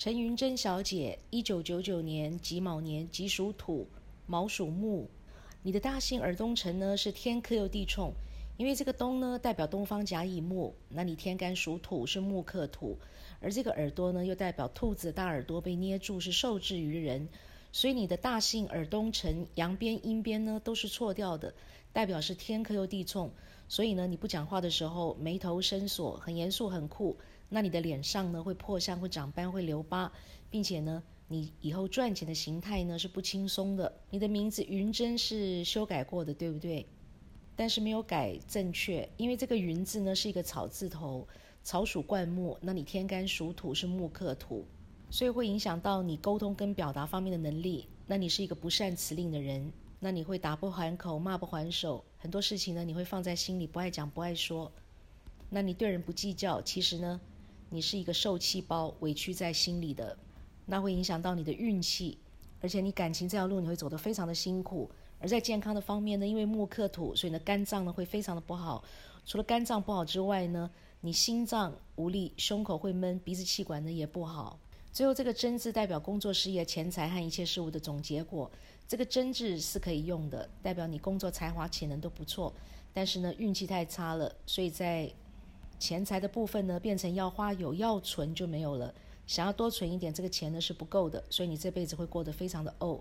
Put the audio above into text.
陈云珍小姐，一九九九年己卯年，己属土，卯属木。你的大姓耳东辰呢是天克又地冲，因为这个东呢代表东方甲乙木，那你天干属土是木克土，而这个耳朵呢又代表兔子大耳朵被捏住是受制于人，所以你的大姓尔东城阳边阴边呢都是错掉的，代表是天克又地冲，所以呢你不讲话的时候眉头深锁，很严肃很酷。那你的脸上呢会破相、会长斑、会留疤，并且呢，你以后赚钱的形态呢是不轻松的。你的名字云真是修改过的，对不对？但是没有改正确，因为这个云字呢是一个草字头，草属灌木，那你天干属土是木克土，所以会影响到你沟通跟表达方面的能力。那你是一个不善辞令的人，那你会打不还口、骂不还手，很多事情呢你会放在心里，不爱讲、不爱说。那你对人不计较，其实呢？你是一个受气包，委屈在心里的，那会影响到你的运气，而且你感情这条路你会走得非常的辛苦。而在健康的方面呢，因为木克土，所以呢肝脏呢会非常的不好。除了肝脏不好之外呢，你心脏无力，胸口会闷，鼻子气管呢也不好。最后这个真字代表工作事业、钱财和一切事物的总结果。这个真字是可以用的，代表你工作才华、潜能都不错，但是呢运气太差了，所以在。钱财的部分呢，变成要花有，要存就没有了。想要多存一点，这个钱呢是不够的，所以你这辈子会过得非常的哦。